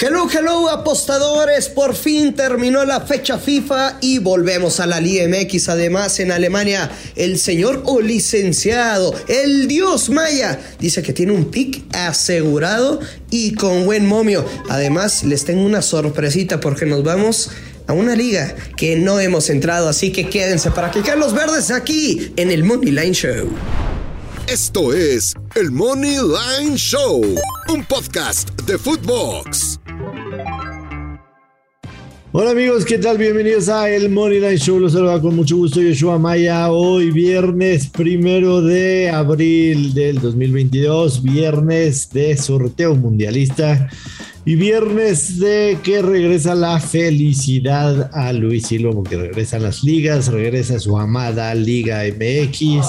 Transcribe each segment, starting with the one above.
Hello, hello apostadores, por fin terminó la fecha FIFA y volvemos a la Liga MX. Además, en Alemania, el señor o licenciado, el dios Maya, dice que tiene un pick asegurado y con buen momio. Además, les tengo una sorpresita porque nos vamos a una liga que no hemos entrado, así que quédense para que los verdes aquí en el Money Line Show. Esto es el Money Line Show, un podcast de Footbox. Hola amigos, ¿qué tal? Bienvenidos a el Money Line Show. Los saluda con mucho gusto Yoshua Maya. Hoy viernes primero de abril del 2022, viernes de sorteo mundialista y viernes de que regresa la felicidad a Luis Silva, porque regresan las ligas, regresa su amada Liga MX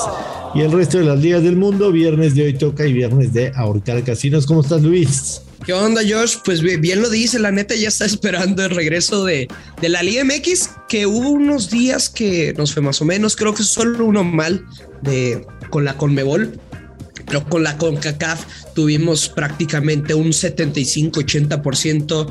y el resto de las ligas del mundo. Viernes de hoy toca y viernes de ahorcar casinos. ¿Cómo estás, Luis? ¿Qué onda, Josh? Pues bien lo dice, la neta ya está esperando el regreso de, de, la Liga MX, que hubo unos días que nos fue más o menos, creo que solo uno mal de, con la Conmebol, pero con la CONCACAF tuvimos prácticamente un 75-80%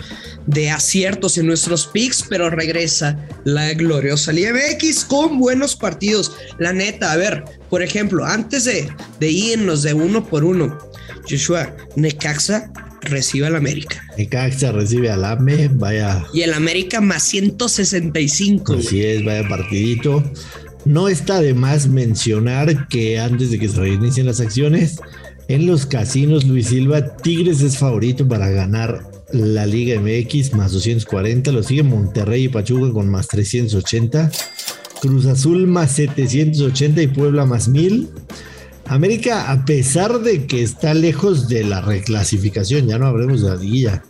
de aciertos en nuestros picks, pero regresa la gloriosa Liga MX con buenos partidos. La neta, a ver, por ejemplo, antes de, de irnos de uno por uno, Joshua, Necaxa recibe al América. Necaxa recibe al AME, vaya. Y el América más 165. Así es, vaya partidito. No está de más mencionar que antes de que se reinicien las acciones, en los casinos Luis Silva, Tigres es favorito para ganar la Liga MX más 240, lo sigue Monterrey y Pachuca con más 380, Cruz Azul más 780 y Puebla más 1000. América, a pesar de que está lejos de la reclasificación, ya no hablemos de la liguilla,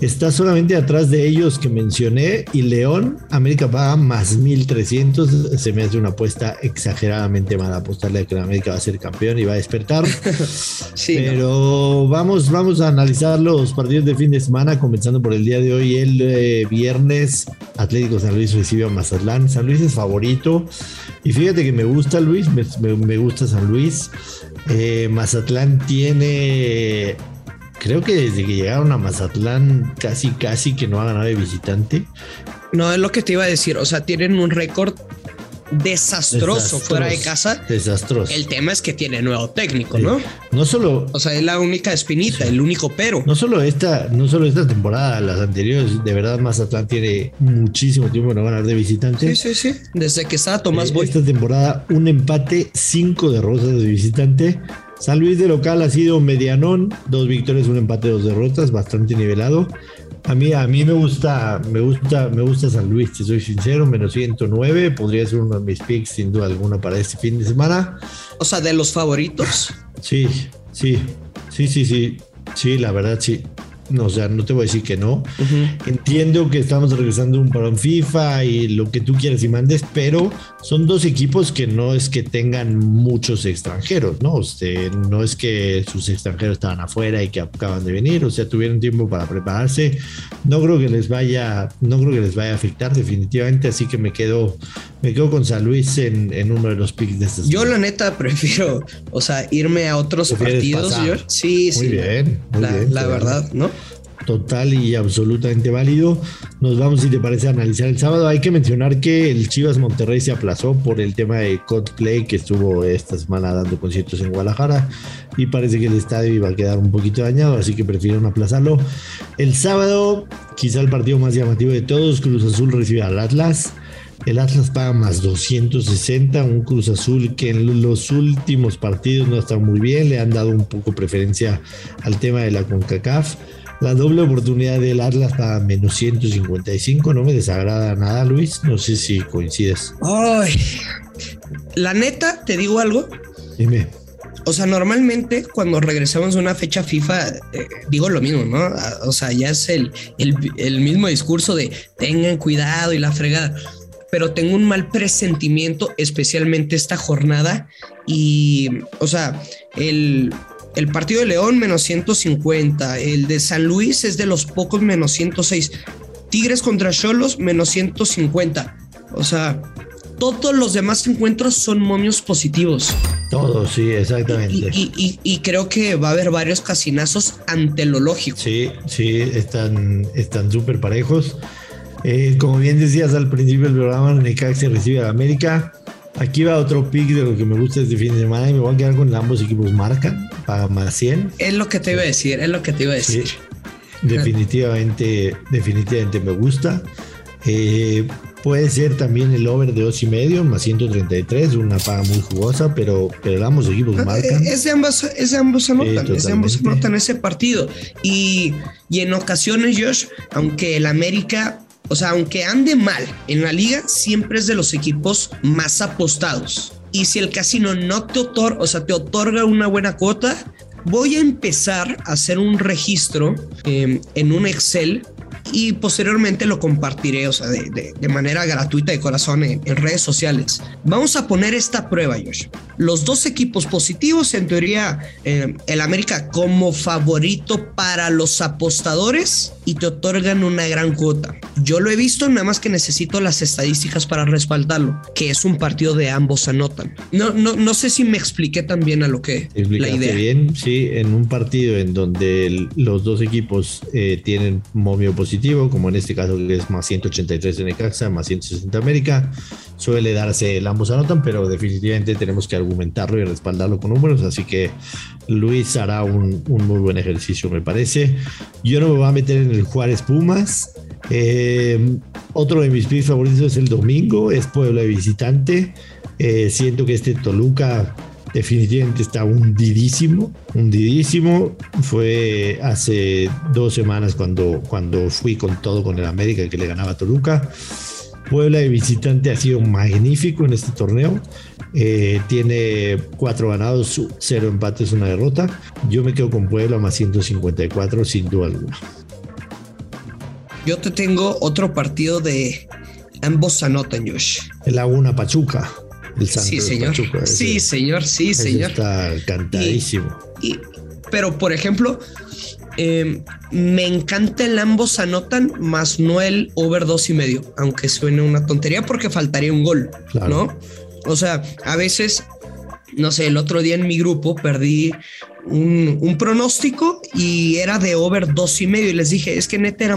está solamente atrás de ellos que mencioné y León, América paga más 1300. Se me hace una apuesta exageradamente mala apostarle a que la América va a ser campeón y va a despertar. sí, Pero vamos, vamos a analizar los partidos de fin de semana, comenzando por el día de hoy, el eh, viernes. Atlético San Luis recibe a Mazatlán. San Luis es favorito. Y fíjate que me gusta Luis, me, me, me gusta San Luis. Eh, Mazatlán tiene creo que desde que llegaron a Mazatlán casi casi que no ha ganado de visitante. No es lo que te iba a decir, o sea, tienen un récord desastroso, fuera de casa. Desastroso. El tema es que tiene nuevo técnico, ¿no? No solo. O sea, es la única espinita, el único pero. No solo esta, no solo esta temporada, las anteriores, de verdad, Mazatlán tiene muchísimo tiempo de no ganar de visitante. Sí, sí, sí. Desde que estaba Tomás eh, Boy. Esta temporada, un empate, cinco derrotas de visitante. San Luis de local ha sido medianón, dos victorias, un empate, dos derrotas, bastante nivelado. A mí, a mí me gusta, me gusta, me gusta San Luis, te soy sincero, menos 109, podría ser uno de mis picks sin duda alguna para este fin de semana. O sea, de los favoritos. Sí, sí, sí, sí, sí, sí, la verdad sí. No, o sea, no te voy a decir que no. Uh -huh. Entiendo que estamos regresando un parón FIFA y lo que tú quieras y mandes, pero son dos equipos que no es que tengan muchos extranjeros, ¿no? O sea, no es que sus extranjeros estaban afuera y que acaban de venir, o sea, tuvieron tiempo para prepararse. No creo que les vaya, no creo que les vaya a afectar definitivamente, así que me quedo, me quedo con San Luis en, en uno de los picks de estas. Yo la neta prefiero, o sea, irme a otros partidos. Yo, sí, muy sí. Bien, muy la, bien, la verdad, ¿no? Total y absolutamente válido. Nos vamos, si te parece, a analizar el sábado. Hay que mencionar que el Chivas Monterrey se aplazó por el tema de Coldplay que estuvo esta semana dando conciertos en Guadalajara y parece que el estadio iba a quedar un poquito dañado, así que prefirieron aplazarlo. El sábado, quizá el partido más llamativo de todos, Cruz Azul recibe al Atlas. El Atlas paga más 260, un Cruz Azul que en los últimos partidos no está muy bien, le han dado un poco preferencia al tema de la CONCACAF. La doble oportunidad del Atlas para menos 155 no me desagrada nada, Luis. No sé si coincides. Ay, la neta, te digo algo. Dime. O sea, normalmente cuando regresamos a una fecha FIFA, eh, digo lo mismo, ¿no? O sea, ya es el, el, el mismo discurso de tengan cuidado y la fregada pero tengo un mal presentimiento, especialmente esta jornada. Y, o sea, el, el partido de León menos 150, el de San Luis es de los pocos menos 106, Tigres contra Cholos menos 150. O sea, todos los demás encuentros son momios positivos. Todos, sí, exactamente. Y, creo que va a haber varios casinazos ante lo lógico. Sí, sí, están súper parejos. Eh, como bien decías al principio del programa, Necaxa recibe a América. Aquí va otro pick de lo que me gusta este fin de semana y me voy a quedar con ambos equipos marcan para más 100. Es lo que te iba a decir, es lo que te iba a decir. definitivamente, definitivamente me gusta. Eh, puede ser también el over de dos y medio, más 133, una paga muy jugosa, pero, pero ambos equipos ah, marcan. Es de ambos, es de ambos anotan, es de ambos anotan ese partido. Y, y en ocasiones, Josh, aunque el América o sea, aunque ande mal en la liga, siempre es de los equipos más apostados. Y si el casino no te otorga, o sea, te otorga una buena cuota, voy a empezar a hacer un registro eh, en un Excel y posteriormente lo compartiré, o sea, de, manera gratuita de corazón en, redes sociales. Vamos a poner esta prueba, Josh. Los dos equipos positivos, en teoría, eh, el América como favorito para los apostadores y te otorgan una gran cuota. Yo lo he visto, nada más que necesito las estadísticas para respaldarlo, que es un partido de ambos anotan. No, no, no sé si me expliqué también a lo que la idea. bien, sí, en un partido en donde los dos equipos eh, tienen momio positivo como en este caso que es más 183 en Necaxa, más 160 América. Suele darse el ambos anotan, pero definitivamente tenemos que argumentarlo y respaldarlo con números, así que Luis hará un, muy buen ejercicio, me parece. Yo no me voy a meter en el Juárez Pumas. Eh, otro de mis picks favoritos es el domingo, es Puebla de visitante. Eh, siento que este Toluca definitivamente está hundidísimo, hundidísimo. Fue hace dos semanas cuando, cuando fui con todo con el América que le ganaba a Toluca. Puebla de visitante ha sido magnífico en este torneo. Eh, tiene cuatro ganados, cero empates, una derrota. Yo me quedo con Puebla más 154 sin duda alguna. Yo te tengo otro partido de ambos anotan, Josh. El Laguna Pachuca sí, señor. sí, señor, sí, señor. Está cantadísimo. Y, pero, por ejemplo, em, me encanta el ambos anotan, más no el over dos y medio, aunque suene una tontería porque faltaría un gol, ¿no? O sea, a veces, no sé, el otro día en mi grupo perdí un, pronóstico y era de over dos y medio. Y les dije, es que neta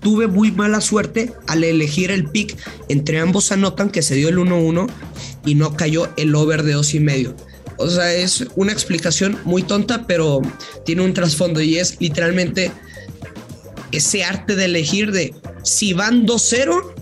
tuve muy mala suerte al elegir el pick entre ambos anotan que se dio el 1-1 y no cayó el over de dos y medio. O sea, es una explicación muy tonta, pero tiene un trasfondo y es literalmente ese arte de elegir de si van 2-0,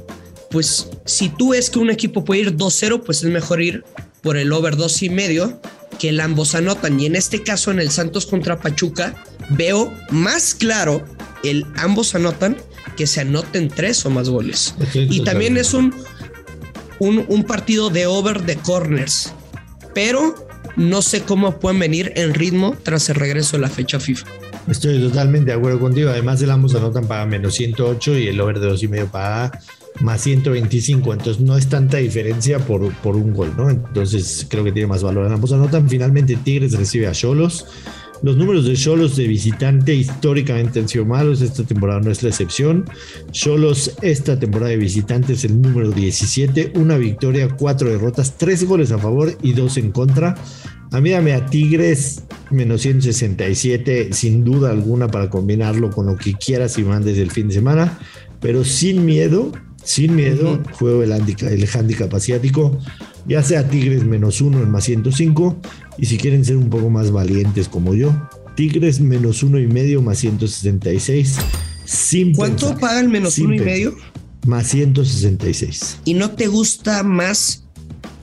pues si tú ves que un equipo puede ir 2-0, pues es mejor ir por el over dos y medio que el ambos anotan. Y en este caso, en el Santos contra Pachuca, veo más claro el ambos anotan que se anoten tres o más goles. y también es un, un, partido de over de corners, pero no sé cómo pueden venir en ritmo tras el regreso de la fecha FIFA. Estoy totalmente de acuerdo contigo. Además, el ambos anotan para menos 108 y el over de dos y medio para más 125, entonces no es tanta diferencia por, por un gol, ¿no? Entonces creo que tiene más valor. Ambos anotan, finalmente Tigres recibe a Cholos. Los números de Cholos de visitante históricamente han sido malos, esta temporada no es la excepción. Cholos esta temporada de visitante es el número 17, una victoria, cuatro derrotas, tres goles a favor y dos en contra. A mí dame a Tigres menos 167, sin duda alguna para combinarlo con lo que quieras y mandes el fin de semana, pero sin miedo sin miedo, juego el, handicap, el handicap asiático, ya sea Tigres menos uno en más 105, y si quieren ser un poco más valientes como yo, Tigres menos uno y medio más 166. Sin ¿Cuánto paga el menos uno y medio? Más 166. ¿Y no te gusta más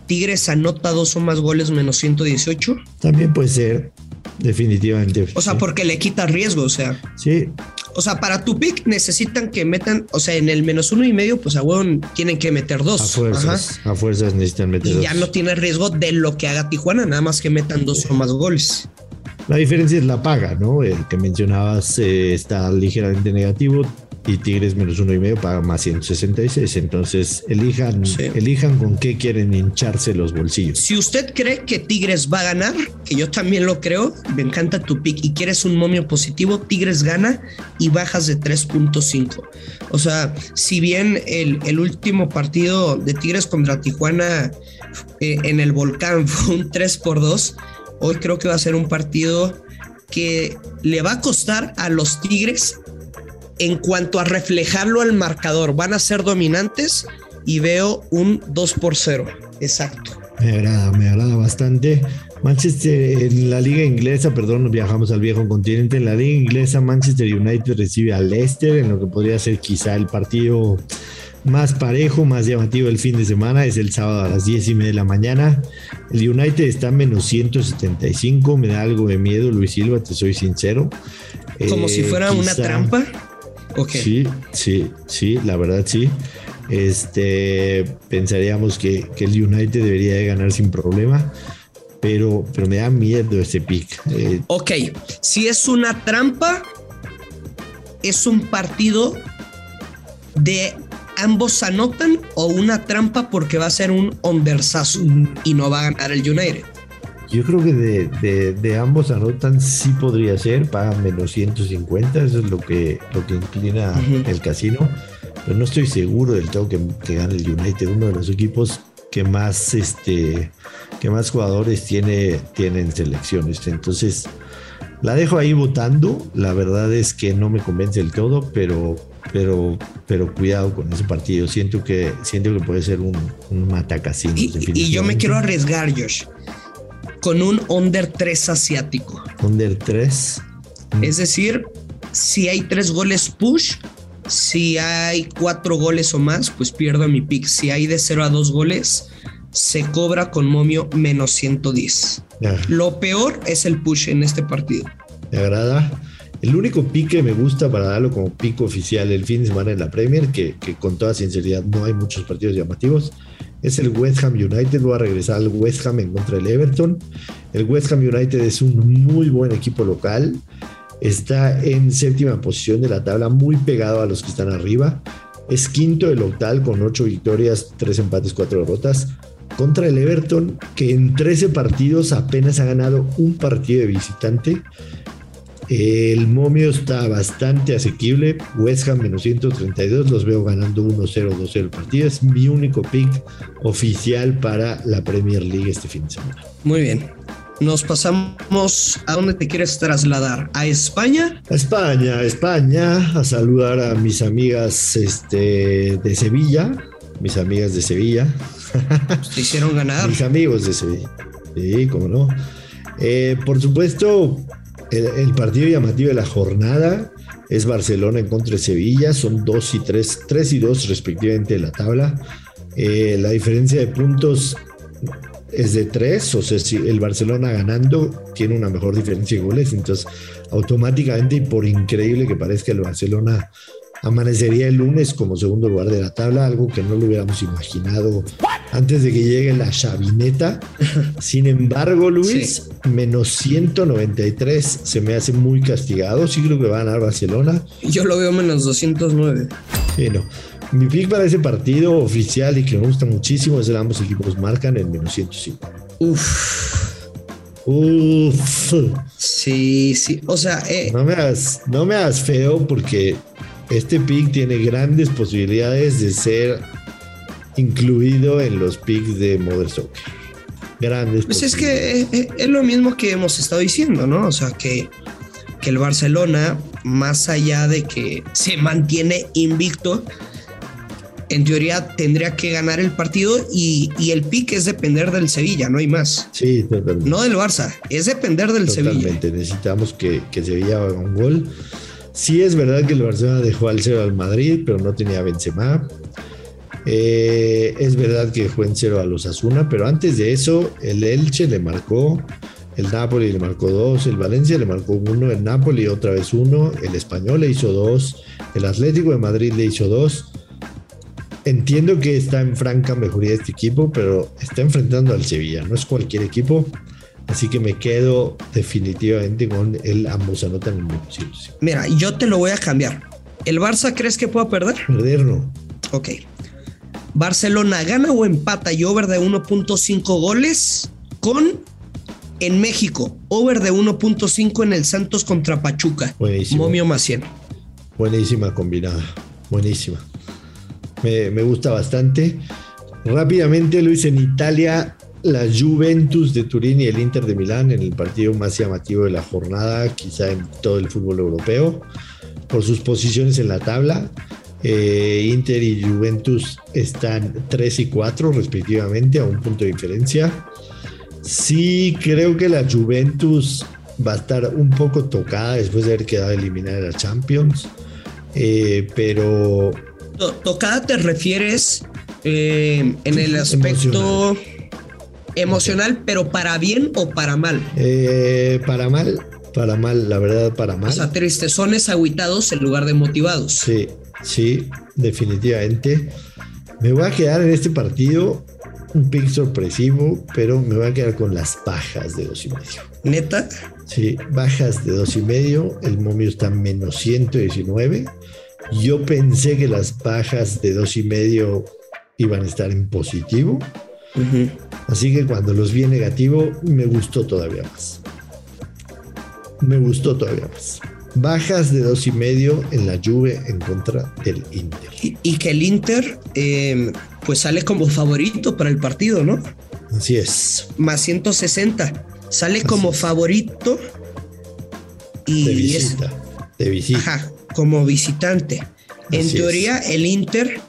Tigres anota dos o más goles menos 118? También puede ser, definitivamente. O sea, porque le quita riesgo, o sea. Sí, o sea, para tu pick necesitan que metan, o sea, en el menos uno y medio, pues a huevo tienen que meter dos. A fuerzas, a fuerzas necesitan meter y ya no tiene riesgo de lo que haga Tijuana, nada más que metan dos o más goles. La diferencia es la paga, ¿no? El que mencionabas eh, está ligeramente negativo. Y Tigres menos uno y medio paga más 166. Entonces, elijan, elijan con qué quieren hincharse los bolsillos. Si usted cree que Tigres va a ganar, que yo también lo creo, me encanta tu pick y quieres un momio positivo, Tigres gana y bajas de 3.5. O sea, si bien el, el, último partido de Tigres contra Tijuana eh, en el volcán fue un 3 por 2, hoy creo que va a ser un partido que le va a costar a los Tigres en cuanto a reflejarlo al marcador. Van a ser dominantes y veo un 2 por 0. Exacto. Me agrada, me agrada bastante. Manchester en la liga inglesa, perdón, viajamos al viejo continente. En la liga inglesa, Manchester United recibe a Leicester en lo que podría ser quizá el partido más parejo, más llamativo el fin de semana. Es el sábado a las 10 y media de la mañana. El United está menos 175. Me da algo de miedo, Luis Silva, te soy sincero. Como si eh, fuera una trampa. Sí, sí, sí, la verdad sí. Este, pensaríamos que, el United debería de ganar sin problema, pero, pero me da miedo ese pick. Eh, ok, si es una trampa, es un partido de ambos anotan o una trampa porque va a ser un ondersazo y no va a ganar el United. Yo creo que de, de, ambos anotan sí podría ser, pagan menos 150, eso es lo que, lo que inclina el casino, pero no estoy seguro del todo que, que, gane el United, uno de los equipos que más, este, que más jugadores tiene, tiene en selecciones. Entonces, la dejo ahí votando, la verdad es que no me convence del todo, pero, pero, pero cuidado con ese partido, siento que, siento que puede ser un, un matacasino. Y, y yo me quiero arriesgar, Josh con un under 3 asiático. Under 3. Es decir, si hay tres goles push, si hay cuatro goles o más, pues pierdo mi pick. Si hay de 0 a 2 goles, se cobra con momio menos 110. Lo peor es el push en este partido. Me agrada. El único pick que me gusta para darlo como pico oficial el fin de semana en la Premier, que, que con toda sinceridad no hay muchos partidos llamativos, es el West Ham United. Voy a regresar al West Ham en contra del Everton. El West Ham United es un muy buen equipo local. Está en séptima posición de la tabla, muy pegado a los que están arriba. Es quinto del octal con ocho victorias, tres empates, cuatro derrotas. Contra el Everton, que en 13 partidos apenas ha ganado un partido de visitante. El momio está bastante asequible. West Ham menos 132. Los veo ganando 1-0, 2-0 el partido. Es mi único pick oficial para la Premier League este fin de semana. Muy bien. Nos pasamos a dónde te quieres trasladar, a España. A España, a España, a saludar a mis amigas este, de Sevilla, mis amigas de Sevilla. Te hicieron ganar. mis amigos de Sevilla. Sí, cómo no. Eh, por supuesto, el, partido llamativo de la jornada es Barcelona en contra de Sevilla, son 2 y 3, 3 y 2 respectivamente en la tabla. Eh, la diferencia de puntos es de 3, o sea, si el Barcelona ganando tiene una mejor diferencia de goles, entonces automáticamente y por increíble que parezca el Barcelona amanecería el lunes como segundo lugar de la tabla, algo que no lo hubiéramos imaginado antes de que llegue la chavineta. Sin embargo, Luis, menos 193 se me hace muy castigado. Sí creo que va a ganar Barcelona. Yo lo veo menos 209. Bueno, mi pick para ese partido oficial y que me gusta muchísimo es el ambos equipos marcan en menos 105. Uf. Uf. Sí, sí. O sea, eh. no, me hagas, no me hagas feo porque este pick tiene grandes posibilidades de ser incluido en los picks de Modern Soccer. Grandes. Pues es que es, lo mismo que hemos estado diciendo, ¿no? O sea, que, que el Barcelona, más allá de que se mantiene invicto, en teoría tendría que ganar el partido y, el pick es depender del Sevilla, no hay más. Sí, totalmente. No del Barça, es depender del Sevilla. Necesitamos que, que Sevilla haga un gol. Sí es verdad que el Barcelona dejó al cero al Madrid, pero no tenía Benzema. Eh, es verdad que dejó en cero a los Asuna, pero antes de eso el Elche le marcó, el Napoli le marcó dos, el Valencia le marcó uno, el Napoli otra vez uno, el Español le hizo dos, el Atlético de Madrid le hizo dos. Entiendo que está en franca mejoría este equipo, pero está enfrentando al Sevilla, no es cualquier equipo. Así que me quedo definitivamente con el ambos anotan en Mira, yo te lo voy a cambiar. ¿El Barça crees que pueda perder? Perder no. Ok. Barcelona gana o empata y over de 1.5 goles con en México, over de 1.5 en el Santos contra Pachuca. Buenísimo. Momio 100. Buenísima combinada. Buenísima. Me, me gusta bastante. Rápidamente, Luis, en Italia, la Juventus de Turín y el Inter de Milán en el partido más llamativo de la jornada, quizá en todo el fútbol europeo, por sus posiciones en la tabla. Eh, Inter y Juventus están 3 y 4 respectivamente, a un punto de diferencia. Sí, creo que la Juventus va a estar un poco tocada después de haber quedado eliminada de la Champions. Eh, pero. To- Tocada te refieres eh, en el aspecto emocional. pero para bien o para mal. para mal, para mal, la verdad, para mal. O sea, tristezones agüitados en lugar de motivados. Sí, sí, definitivamente. Me voy a quedar en este partido un pick sorpresivo, pero me voy a quedar con las bajas de dos y medio. Neta, Sí, bajas de dos y medio. El momio está menos 119. Yo pensé que las bajas de dos y medio iban a estar en positivo. Así que cuando los vi en negativo, me gustó todavía más. Me gustó todavía más. Bajas de dos y medio en la Juve en contra del Inter. y, y que el Inter eh, pues sale como favorito para el partido, ¿no? Así es. Más 160. Sale como favorito y De es- visita. De visita. Ajá, como visitante. En teoría, el Inter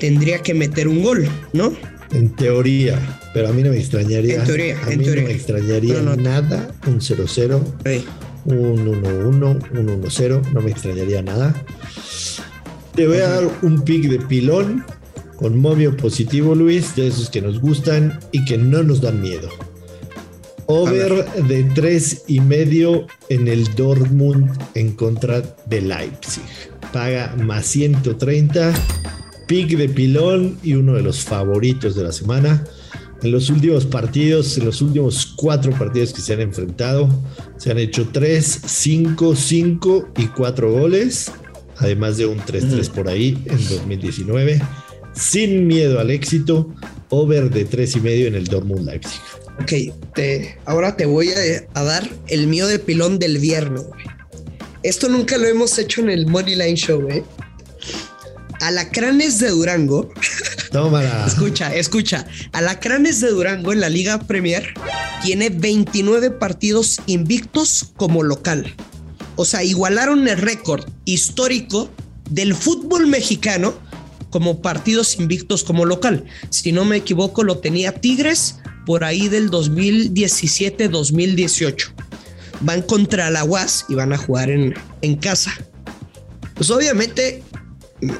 tendría que meter un gol, ¿no? En teoría. Pero a mí no me extrañaría. En teoría, a en mí teoría. no me extrañaría No, no. nada. Un 0-0. Un 1-1, un 1-0, no me extrañaría nada. Te voy a dar un pick de pilón con momio positivo, Luis, de esos que nos gustan y que no nos dan miedo. Over de tres y medio en el Dortmund en contra de Leipzig. Paga más 130. Pick de pilón y uno de los favoritos de la semana. En los últimos partidos, en los últimos cuatro partidos que se han enfrentado, se han hecho 3, 5, 5 y 4 goles, además de un 3-3 por ahí en 2019. Sin miedo al éxito, over de 3 y medio en el Dortmund Leipzig. Ok, te- ahora te voy a, a dar el mío de pilón del viernes. güey. Esto nunca lo hemos hecho en el Money Line Show, ¿eh? Alacranes de Durango. Tómala. Escucha, escucha. Alacranes de Durango en la Liga Premier tiene 29 partidos invictos como local. O sea, igualaron el récord histórico del fútbol mexicano como partidos invictos como local. Si no me equivoco, lo tenía Tigres por ahí del 2017-2018. Van contra la UAS y van a jugar en, en casa. Pues obviamente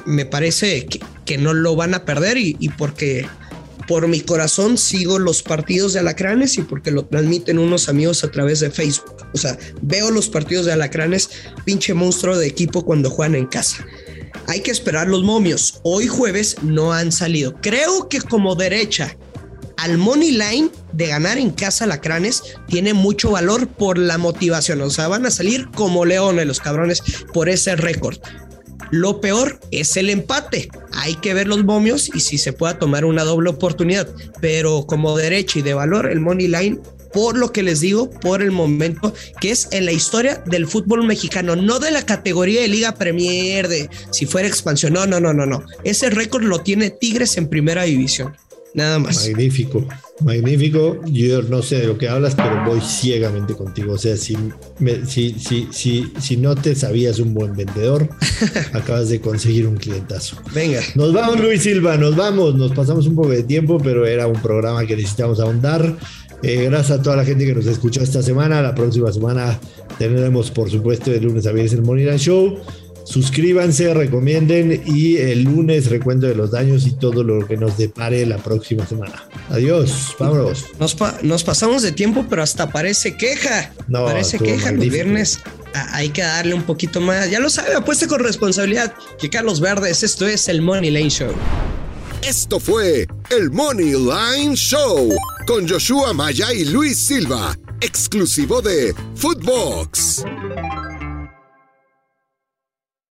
me parece que, que no lo van a perder y, porque por mi corazón sigo los partidos de Alacranes y porque lo transmiten unos amigos a través de Facebook. O sea, veo los partidos de Alacranes, pinche monstruo de equipo cuando juegan en casa. Hay que esperar los momios. Hoy jueves no han salido. Creo que como derecha al money line de ganar en casa Alacranes tiene mucho valor por la motivación. O sea, van a salir como leones los cabrones por ese récord. Lo peor es el empate. Hay que ver los momios y si se pueda tomar una doble oportunidad. Pero como derecha y de valor, el money line, por lo que les digo, por el momento que es en la historia del fútbol mexicano, no de la categoría de Liga Premier, de si fuera expansión. No, no, no, no, no. Ese récord lo tiene Tigres en primera división. Nada más. Magnífico, magnífico. Yo no sé de lo que hablas, pero voy ciegamente contigo. O sea, si, me- si, si, si, si no te sabías un buen vendedor, acabas de conseguir un clientazo. Venga. Nos vamos, Luis Silva, nos vamos. Nos pasamos un poco de tiempo, pero era un programa que necesitamos ahondar. Eh, gracias a toda la gente que nos escuchó esta semana. La próxima semana tendremos, por supuesto, de lunes a viernes el Line Show. Suscríbanse, recomienden y el lunes recuento de los daños y todo lo que nos depare la próxima semana. Adiós, vámonos. Nos, pa- nos pasamos de tiempo, pero hasta parece queja. No, parece queja. Los magnífico. viernes hay que darle un poquito más. Ya lo sabe, apueste con responsabilidad. Que Carlos Verdes, esto es el Money Lane Show. Esto fue el Money Line Show con Joshua Maya y Luis Silva, exclusivo de Footbox.